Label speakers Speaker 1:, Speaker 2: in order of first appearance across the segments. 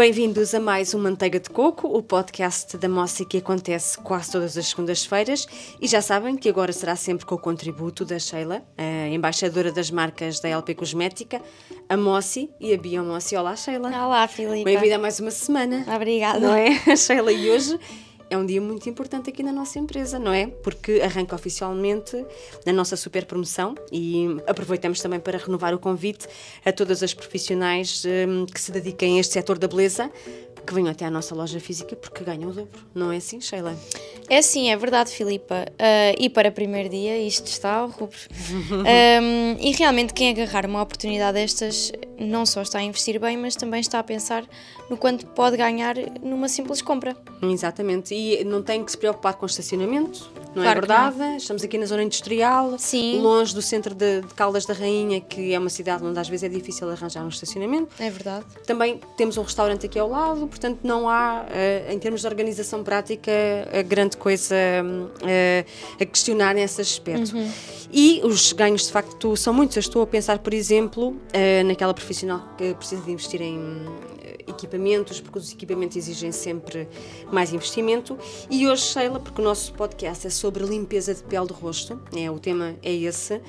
Speaker 1: Bem-vindos a mais um Manteiga de Coco, o podcast da Moça que acontece quase todas as segundas-feiras. E já sabem que agora será sempre com o contributo da Sheila, a embaixadora das marcas da LP Cosmética, a Mossi e a Bia Mossi. Olá, Sheila.
Speaker 2: Olá, Filipe.
Speaker 1: Bem-vinda a mais uma semana.
Speaker 2: Obrigada.
Speaker 1: Não é, Sheila? E hoje é um dia muito importante aqui na nossa empresa, não é? Porque arranca oficialmente a nossa super promoção e aproveitamos também para renovar o convite a todas as profissionais um, que se dediquem a este setor da beleza que venham até à nossa loja física porque ganham o dobro, não é assim, Sheila?
Speaker 2: É sim, é verdade, Filipa. Uh, e para primeiro dia, isto está ao rubro. um, e realmente, quem agarrar uma oportunidade destas não só está a investir bem, mas também está a pensar no quanto pode ganhar numa simples compra.
Speaker 1: Exatamente. E não tem que se preocupar com estacionamento, não é
Speaker 2: Claro que
Speaker 1: verdade? Estamos aqui na zona industrial,
Speaker 2: Sim.
Speaker 1: longe do centro de, de Caldas da Rainha, que é uma cidade onde às vezes é difícil arranjar um estacionamento.
Speaker 2: É verdade.
Speaker 1: Também temos um restaurante aqui ao lado, portanto não há, eh, em termos de organização prática, eh, grande coisa eh, a questionar nesse aspecto. E os ganhos de facto são muitos. Eu estou a pensar, por exemplo, naquela profissional que precisa de investir em equipamentos, porque os equipamentos exigem sempre mais investimento. E hoje, Sheila, porque o nosso podcast é sobre limpeza de pele do rosto, é, o tema é esse,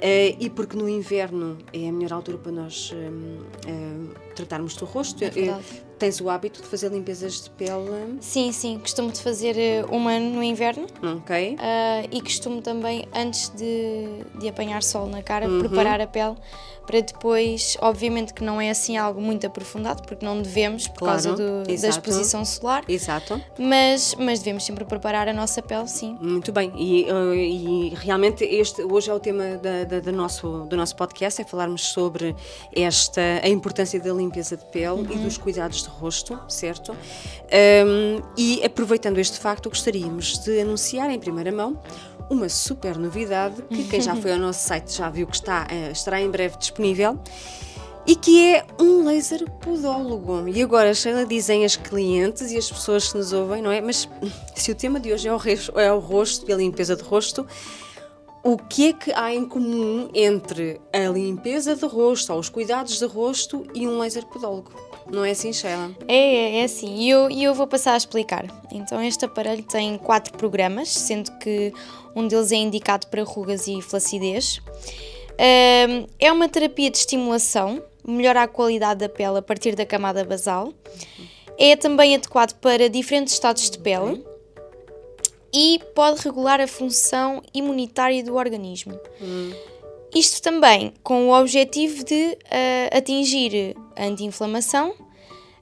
Speaker 1: eh, e porque no inverno é a melhor altura para nós hum, hum, tratarmos do rosto.
Speaker 2: É.
Speaker 1: Eh, Tens o hábito de fazer limpezas de pele,
Speaker 2: Sim, sim, costumo de fazer eh, uma no inverno.
Speaker 1: ok?
Speaker 2: ah, e costumo também, antes de, de apanhar sol na cara,
Speaker 1: Uhum.
Speaker 2: preparar a pele para depois, obviamente que não é assim algo muito aprofundado, porque não devemos por
Speaker 1: Claro,
Speaker 2: causa do- da exposição solar,
Speaker 1: Exato.
Speaker 2: mas, mas devemos sempre preparar a nossa pele, sim.
Speaker 1: Muito bem, e, eh, e realmente este hoje é o tema da, da- do, nosso, do nosso podcast, é falarmos sobre esta, a importância da limpeza de pele e dos cuidados de rosto, certo? Ahm, e aproveitando este facto, gostaríamos de anunciar em primeira mão uma super novidade que quem já foi ao nosso site já viu que está, eh, estará em breve disponível e que é um laser podólogo. E agora, Sheila, dizem as clientes e as pessoas que nos ouvem, não é? Mas se o tema de hoje é o, é o rosto e a limpeza de rosto, o que é que há em comum entre a limpeza de rosto, ou os cuidados de rosto e um laser podólogo? Não é assim, Sheila?
Speaker 2: É, é, é assim, e eu, e eu vou passar a explicar. Então, este aparelho tem quatro programas, sendo que um deles é indicado para rugas e flacidez. É uma terapia de estimulação, melhora a qualidade da pele a partir da camada basal. É também adequado para diferentes estados de pele e pode regular a função imunitária do organismo. Isto também com o objetivo de ah, atingir anti-inflamação,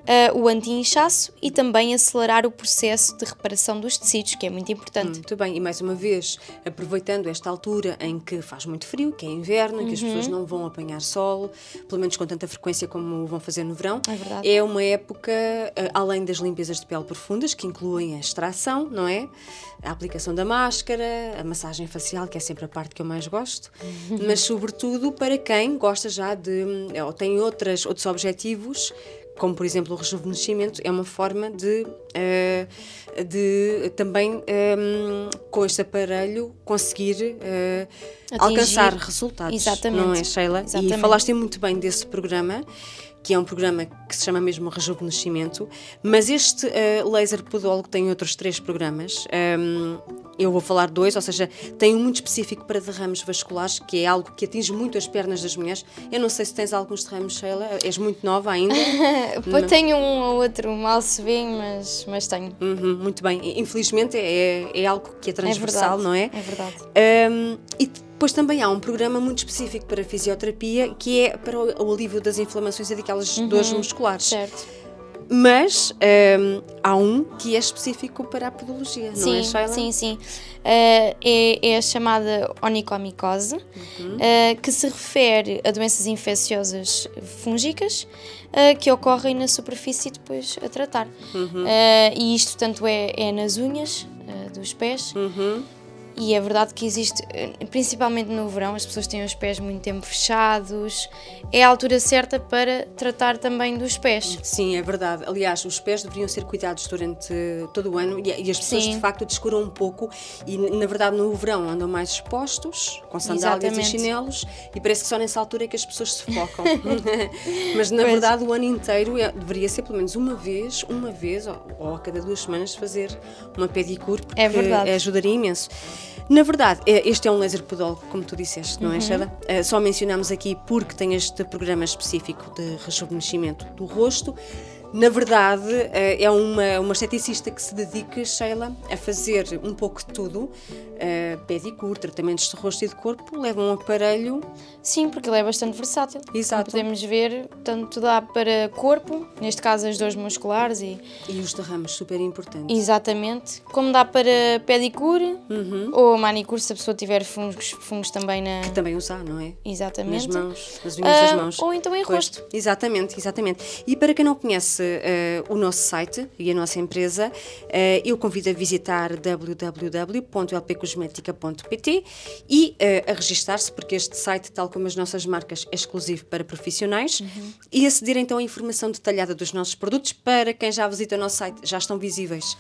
Speaker 2: ah, o anti-inchaço e também acelerar o processo de reparação dos tecidos, que é muito importante.
Speaker 1: Muito bem, e mais uma vez, aproveitando esta altura em que faz muito frio, que é inverno, em que as
Speaker 2: Uhum.
Speaker 1: pessoas não vão apanhar sol, pelo menos com tanta frequência como vão fazer no verão,
Speaker 2: É verdade.
Speaker 1: é uma época, eh, além das limpezas de pele profundas, que incluem a extração, não é? A aplicação da máscara, a massagem facial, que é sempre a parte que eu mais gosto, mas sobretudo para quem gosta já de, ou tem outras, outros objetivos, como por exemplo o rejuvenescimento, é uma forma de, eh, de também eh, com este aparelho conseguir eh, alcançar resultados.
Speaker 2: Exatamente.
Speaker 1: Não é, Sheila? E
Speaker 2: Exatamente.
Speaker 1: falaste muito bem desse programa, que é um programa que se chama mesmo Rejuvenescimento, mas este eh, laser podólogo tem outros três programas. Ehm, eu vou falar dois, ou seja, tem um muito específico para derrames vasculares, que é algo que atinge muito as pernas das mulheres. Eu não sei se tens alguns derrames, Sheila, és muito nova ainda.
Speaker 2: Pô, tenho um ou outro, mal se vê, mas, mas tenho.
Speaker 1: Uhum, muito bem. Infelizmente é, é algo que é
Speaker 2: É
Speaker 1: transversal,
Speaker 2: verdade.
Speaker 1: não é?
Speaker 2: É verdade.
Speaker 1: Um, e depois também há um programa muito específico para a fisioterapia que é para o, alívio das inflamações e daquelas dores musculares.
Speaker 2: Certo.
Speaker 1: Mas um, há um que é específico para a podologia, não
Speaker 2: sim,
Speaker 1: é, Sheila?
Speaker 2: sim, sim. Uh, é, é a chamada onicomicose,
Speaker 1: Uhum.
Speaker 2: uh, que se refere a doenças infecciosas fúngicas uh, que ocorrem na superfície depois a tratar.
Speaker 1: Uhum.
Speaker 2: Uh, e isto tanto é, é nas unhas dos pés,
Speaker 1: Uhum.
Speaker 2: E é verdade que existe, eh, principalmente no verão, as pessoas têm os pés muito tempo fechados. É a altura certa para tratar também dos pés.
Speaker 1: Sim, é verdade. Aliás, os pés deveriam ser cuidados durante todo o ano e, as pessoas Sim. de facto descuram um pouco e, na verdade, no verão andam mais expostos, com sandálias Exatamente. e chinelos, e parece que só nessa altura é que as pessoas se focam. Mas na pois. verdade, o ano inteiro é, deveria ser pelo menos uma vez, uma vez ou, ou a cada duas semanas fazer uma pedicure, porque é ajudaria imenso. Na verdade, é, este é um laser podólogo, como tu disseste, não é, uhum. Sheila? Uh, só mencionamos aqui porque tem este programa específico de rejuvenescimento do rosto. Na verdade, eh, é uma, uma esteticista que se dedica, Sheila, a fazer um pouco de tudo. Uh, pedicure, tratamentos de rosto e de corpo, leva um aparelho.
Speaker 2: Sim, porque ele é bastante versátil. Exato. Como podemos ver, tanto dá para corpo, neste caso as dores musculares e...
Speaker 1: E os derrames, super importantes.
Speaker 2: Exatamente. Como dá para pedicure uhum. ou manicure, se a pessoa tiver fungos, fungos também na...
Speaker 1: Que também usar, não é?
Speaker 2: Exatamente.
Speaker 1: Nas mãos, nas unhas uh, das mãos.
Speaker 2: Ou então em pois. rosto.
Speaker 1: Exatamente, exatamente. E para quem não conhece o nosso site e a nossa empresa, uh, eu convido a visitar www.lpcosmética.pt e a registar-se, porque este site, tal como as nossas marcas, é exclusivo para profissionais uhum. e aceder então à informação detalhada dos nossos produtos. Para quem já visita o nosso site, já estão visíveis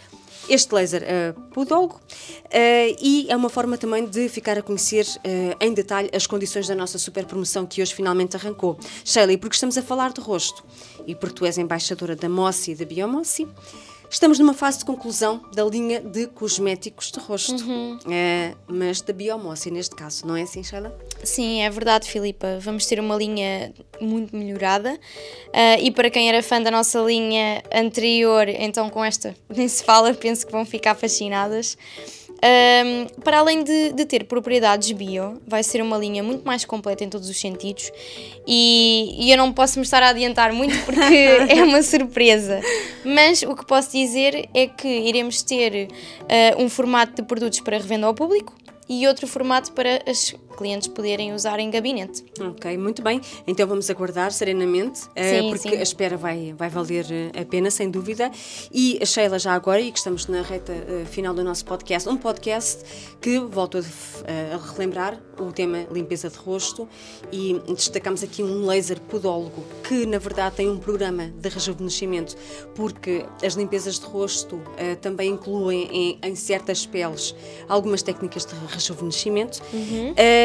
Speaker 1: este laser uh, podólogo uh, e é uma forma também de ficar a conhecer uh, em detalhe as condições da nossa super promoção que hoje finalmente arrancou. Shelley, porque estamos a falar de rosto e porque tu és embaixadora da Mossi e da Biomossi, Estamos numa fase de conclusão da linha de cosméticos de rosto, uhum. é, mas da biomossi neste caso, não é assim, Sheila?
Speaker 2: Sim, é verdade, Filipa. Vamos ter uma linha muito melhorada uh, e para quem era fã da nossa linha anterior, então com esta nem se fala, penso que vão ficar fascinadas. Um, para além de, de, ter propriedades bio, vai ser uma linha muito mais completa em todos os sentidos e, e eu não posso me estar a adiantar muito porque é uma surpresa. Mas o que posso dizer é que iremos ter uh, um formato de produtos para revenda ao público e outro formato para as clientes poderem usar em gabinete.
Speaker 1: Ok, muito bem. Então vamos aguardar serenamente, eh, sim, porque sim. a espera vai, vai valer eh, a pena, sem dúvida. E a Sheila, já agora, e que estamos na reta uh, final do nosso podcast, um podcast que, volto a, a, relembrar, o tema limpeza de rosto e destacamos aqui um laser podólogo que, na verdade, tem um programa de rejuvenescimento, porque as limpezas de rosto uh, também incluem em, em, certas peles algumas técnicas de rejuvenescimento. Uhum. Uh,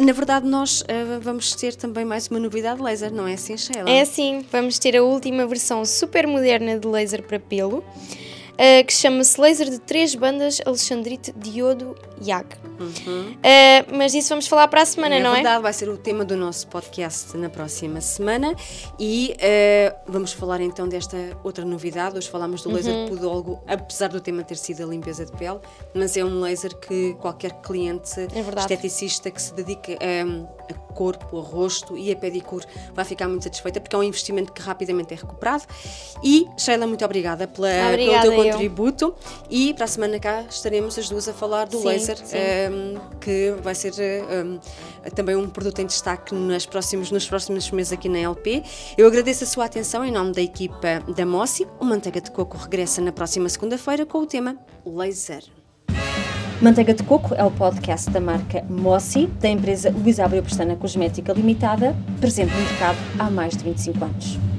Speaker 1: na verdade, nós uh, vamos ter também mais uma novidade laser, não é assim, Sheila?
Speaker 2: É sim, vamos ter a última versão super moderna de laser para pelo uh, que chama-se Laser de Três Bandas Alexandrite Diodo YAG. Uhum. Uh, mas isso vamos falar para a semana,
Speaker 1: é
Speaker 2: não
Speaker 1: verdade, é? verdade, vai ser o tema do nosso podcast na próxima semana e uh, vamos falar então desta outra novidade. Hoje falámos do laser uhum. podólogo, apesar do tema ter sido a limpeza de pele, mas é um laser que qualquer cliente é esteticista que se dedique a, a corpo, a rosto e a pedicure vai ficar muito satisfeita porque é um investimento que rapidamente é recuperado. E Sheila, muito obrigada, pela, obrigada pelo teu eu. Contributo e para a semana cá estaremos as duas a falar do sim, laser, sim. Um, ehm, que vai ser um, ehm, também um produto em destaque nas próximos, nos próximos meses aqui na LP. Eu agradeço a sua atenção em nome da equipa da Mossi. O Manteiga de Coco regressa na próxima segunda-feira com o tema Laser. Manteiga de Coco é o podcast da marca Mossi, da empresa Luís Abreu Pestana Cosmética Limitada, presente no mercado há mais de 25 anos.